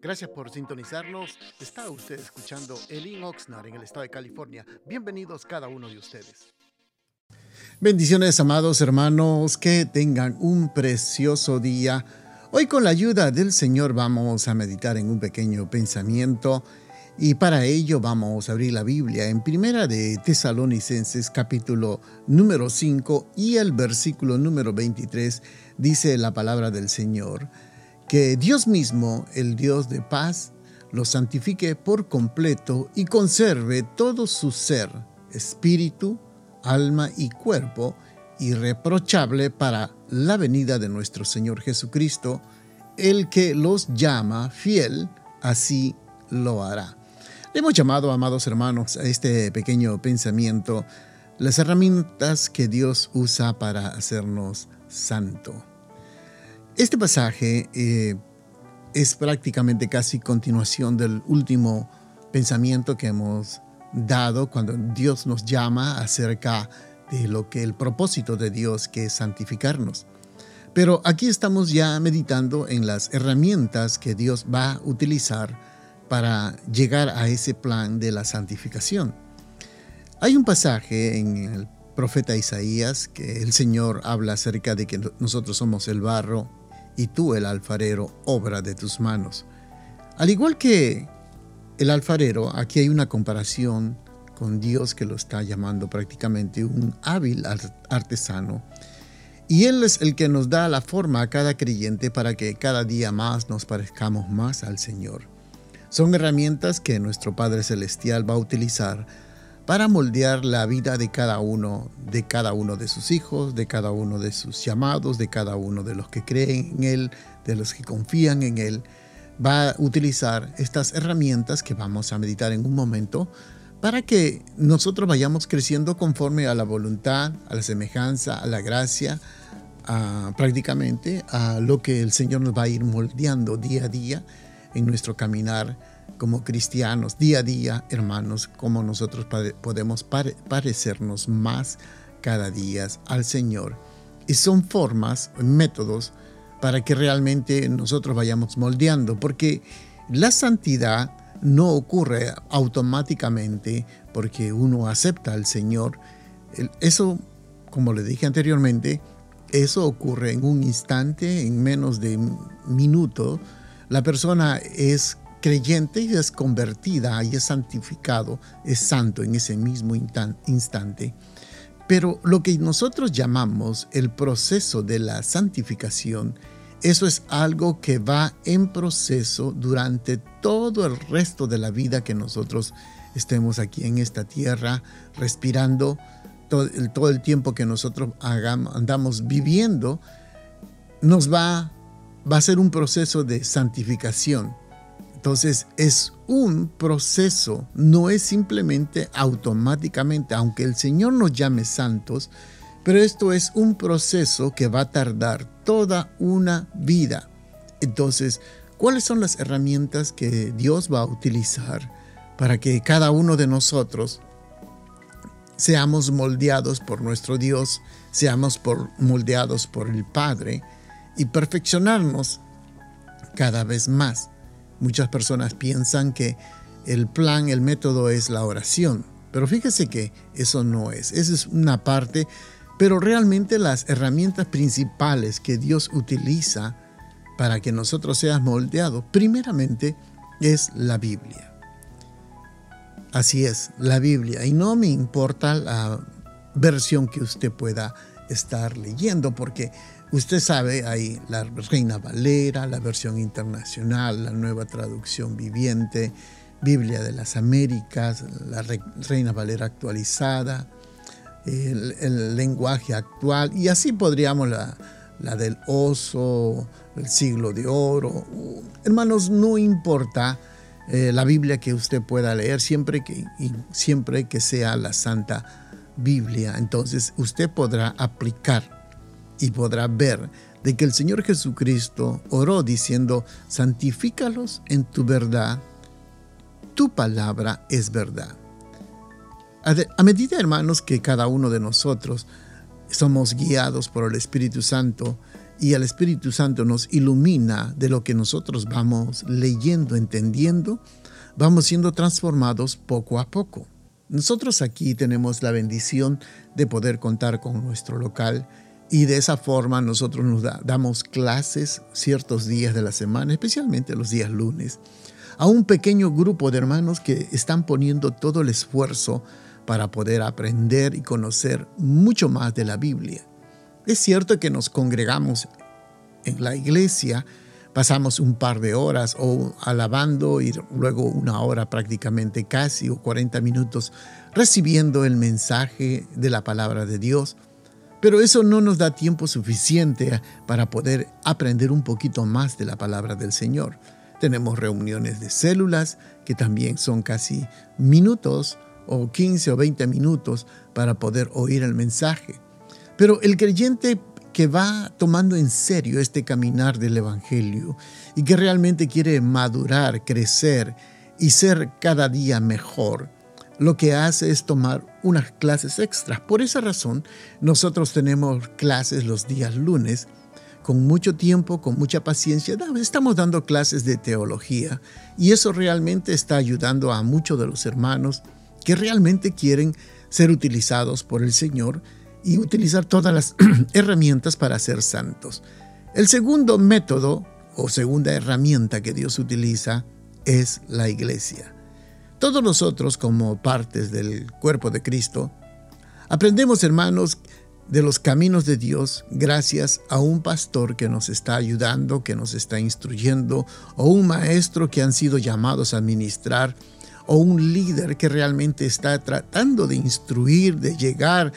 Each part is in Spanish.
Gracias por sintonizarnos. Está usted escuchando Elin Oxnard en el estado de California. Bienvenidos cada uno de ustedes. Bendiciones, amados hermanos, que tengan un precioso día. Hoy con la ayuda del Señor vamos a meditar en un pequeño pensamiento y para ello vamos a abrir la Biblia en Primera de Tesalonicenses capítulo número 5 y el versículo número 23 dice la palabra del Señor que Dios mismo, el Dios de paz, lo santifique por completo y conserve todo su ser, espíritu, alma y cuerpo, irreprochable para la venida de nuestro Señor Jesucristo, el que los llama fiel, así lo hará. hemos llamado, amados hermanos, a este pequeño pensamiento las herramientas que Dios usa para hacernos santo. Este pasaje eh, es prácticamente casi continuación del último pensamiento que hemos dado cuando Dios nos llama acerca de lo que el propósito de Dios que es santificarnos. Pero aquí estamos ya meditando en las herramientas que Dios va a utilizar para llegar a ese plan de la santificación. Hay un pasaje en el profeta Isaías que el Señor habla acerca de que nosotros somos el barro y tú el alfarero, obra de tus manos. Al igual que el alfarero, aquí hay una comparación con Dios que lo está llamando prácticamente un hábil artesano. Y Él es el que nos da la forma a cada creyente para que cada día más nos parezcamos más al Señor. Son herramientas que nuestro Padre Celestial va a utilizar para moldear la vida de cada uno, de cada uno de sus hijos, de cada uno de sus llamados, de cada uno de los que creen en Él, de los que confían en Él. Va a utilizar estas herramientas que vamos a meditar en un momento para que nosotros vayamos creciendo conforme a la voluntad, a la semejanza, a la gracia, prácticamente a lo que el Señor nos va a ir moldeando día a día en nuestro caminar como cristianos, día a día, hermanos, como nosotros podemos parecernos más cada día al Señor. Y son formas, métodos para que realmente nosotros vayamos moldeando, porque la santidad no ocurre automáticamente porque uno acepta al Señor. Eso, como le dije anteriormente, eso ocurre en un instante, en menos de un minuto. La persona es creyente y es convertida y es santificado, es santo en ese mismo instante. Pero lo que nosotros llamamos el proceso de la santificación, eso es algo que va en proceso durante todo el resto de la vida que nosotros estemos aquí en esta tierra, respirando todo el, tiempo que nosotros andamos viviendo, nos va a ser un proceso de santificación. Entonces es un proceso, no es simplemente automáticamente, aunque el Señor nos llame santos, pero esto es un proceso que va a tardar toda una vida. Entonces, ¿cuáles son las herramientas que Dios va a utilizar para que cada uno de nosotros seamos moldeados por nuestro Dios, seamos por, moldeados por el Padre y perfeccionarnos cada vez más? Muchas personas piensan que el plan, el método es la oración, pero fíjese que eso no es, esa es una parte, pero realmente las herramientas principales que Dios utiliza para que nosotros seamos moldeados, primeramente es la Biblia. Así es, la Biblia. Y no me importa la versión que usted pueda estar leyendo, porque Usted sabe, hay la Reina Valera, la versión internacional, la nueva traducción viviente, Biblia de las Américas, la Reina Valera actualizada, el, lenguaje actual, y así podríamos la, la del oso, el siglo de oro. Hermanos, no importa eh, la Biblia que usted pueda leer, siempre que, siempre que sea la Santa Biblia. Entonces usted podrá aplicar y podrá ver de que el Señor Jesucristo oró diciendo, santifícalos en tu verdad, tu palabra es verdad. A medida, hermanos, que cada uno de nosotros somos guiados por el Espíritu Santo y el Espíritu Santo nos ilumina de lo que nosotros vamos leyendo, entendiendo, vamos siendo transformados poco a poco. Nosotros aquí tenemos la bendición de poder contar con nuestro local y de esa forma nosotros nos damos clases ciertos días de la semana, especialmente los días lunes, a un pequeño grupo de hermanos que están poniendo todo el esfuerzo para poder aprender y conocer mucho más de la Biblia. Es cierto que nos congregamos en la iglesia, pasamos un par de horas o alabando y luego una hora prácticamente casi o 40 minutos recibiendo el mensaje de la palabra de Dios. Pero eso no nos da tiempo suficiente para poder aprender un poquito más de la palabra del Señor. Tenemos reuniones de células que también son casi minutos o 15 o 20 minutos para poder oír el mensaje. Pero el creyente que va tomando en serio este caminar del Evangelio y que realmente quiere madurar, crecer y ser cada día mejor, lo que hace es tomar unas clases extras. Por esa razón, nosotros tenemos clases los días lunes con mucho tiempo, con mucha paciencia. Estamos dando clases de teología y eso realmente está ayudando a muchos de los hermanos que realmente quieren ser utilizados por el Señor y utilizar todas las herramientas para ser santos. El segundo método o segunda herramienta que Dios utiliza es la iglesia. Todos nosotros como partes del cuerpo de Cristo aprendemos, hermanos, de los caminos de Dios gracias a un pastor que nos está ayudando, que nos está instruyendo, o un maestro que han sido llamados a ministrar, o un líder que realmente está tratando de instruir, de llegar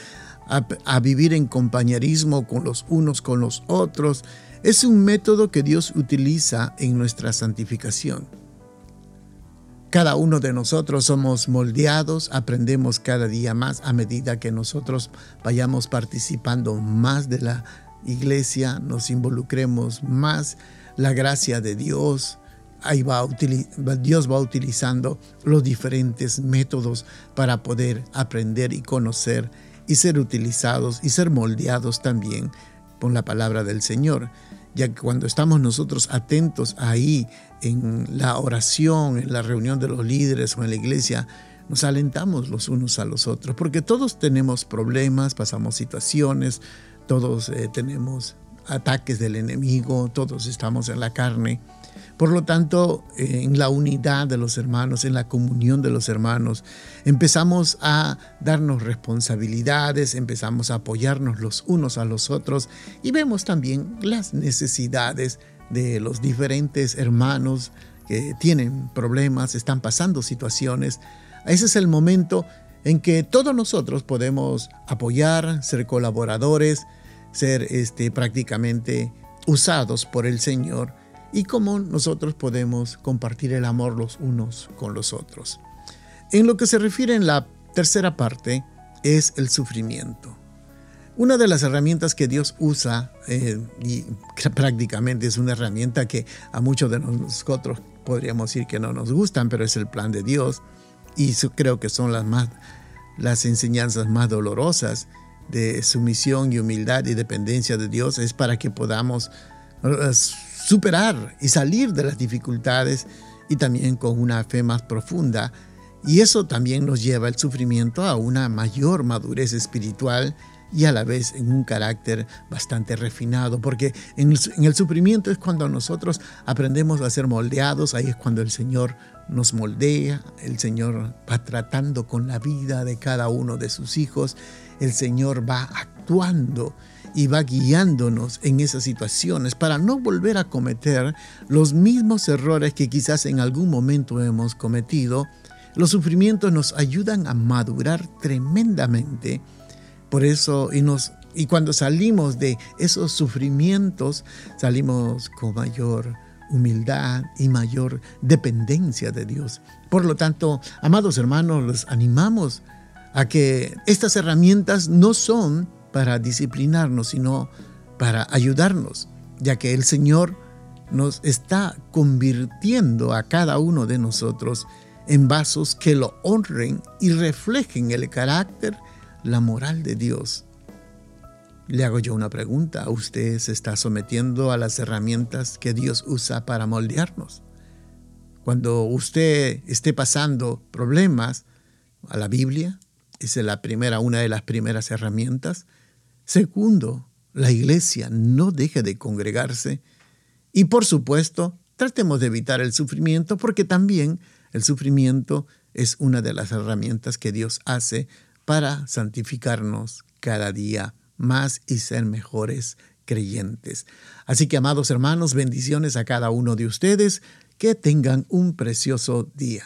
a, vivir en compañerismo con los unos con los otros, es un método que Dios utiliza en nuestra santificación. Cada uno de nosotros somos moldeados, aprendemos cada día más a medida que nosotros vayamos participando más de la iglesia, nos involucremos más la gracia de Dios. Ahí va Dios va utilizando los diferentes métodos para poder aprender y conocer y ser utilizados y ser moldeados también por la palabra del Señor. Ya que cuando estamos nosotros atentos ahí en la oración, en la reunión de los líderes o en la iglesia, nos alentamos los unos a los otros, porque todos tenemos problemas, pasamos situaciones, todos eh, tenemos ataques del enemigo, todos estamos en la carne. Por lo tanto, en la unidad de los hermanos, en la comunión de los hermanos, empezamos a darnos responsabilidades, empezamos a apoyarnos los unos a los otros y vemos también las necesidades de los diferentes hermanos que tienen problemas, están pasando situaciones. Ese es el momento en que todos nosotros podemos apoyar, ser colaboradores, ser este, prácticamente usados por el Señor y cómo nosotros podemos compartir el amor los unos con los otros. En lo que se refiere en la tercera parte es el sufrimiento. Una de las herramientas que Dios usa, eh, y prácticamente es una herramienta que a muchos de nosotros podríamos decir que no nos gustan, pero es el plan de Dios, y creo que son las, más, las enseñanzas más dolorosas de sumisión y humildad y dependencia de Dios, es para que podamos eh, superar y salir de las dificultades y también con una fe más profunda. Y eso también nos lleva el sufrimiento a una mayor madurez espiritual y a la vez en un carácter bastante refinado, porque en el, sufrimiento es cuando nosotros aprendemos a ser moldeados, ahí es cuando el Señor nos moldea, el Señor va tratando con la vida de cada uno de sus hijos, el Señor va actuando y va guiándonos en esas situaciones para no volver a cometer los mismos errores que quizás en algún momento hemos cometido. Los sufrimientos nos ayudan a madurar tremendamente. Por eso, y, cuando salimos de esos sufrimientos, salimos con mayor humildad y mayor dependencia de Dios. Por lo tanto, amados hermanos, los animamos a que estas herramientas no son para disciplinarnos, sino para ayudarnos, ya que el Señor nos está convirtiendo a cada uno de nosotros en vasos que lo honren y reflejen el carácter, la moral de Dios. Le hago yo una pregunta. ¿Usted se está sometiendo a las herramientas que Dios usa para moldearnos? Cuando usted esté pasando problemas, a la Biblia, esa es la primera, una de las primeras herramientas. Segundo, la iglesia no deje de congregarse. Y por supuesto, tratemos de evitar el sufrimiento porque también el sufrimiento es una de las herramientas que Dios hace para santificarnos cada día más y ser mejores creyentes. Así que, amados hermanos, bendiciones a cada uno de ustedes. Que tengan un precioso día.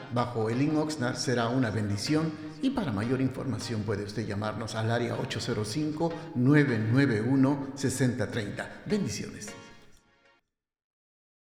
bajo el Oxnard, será una bendición. Y para mayor información puede usted llamarnos al área 805-991-6030. Bendiciones.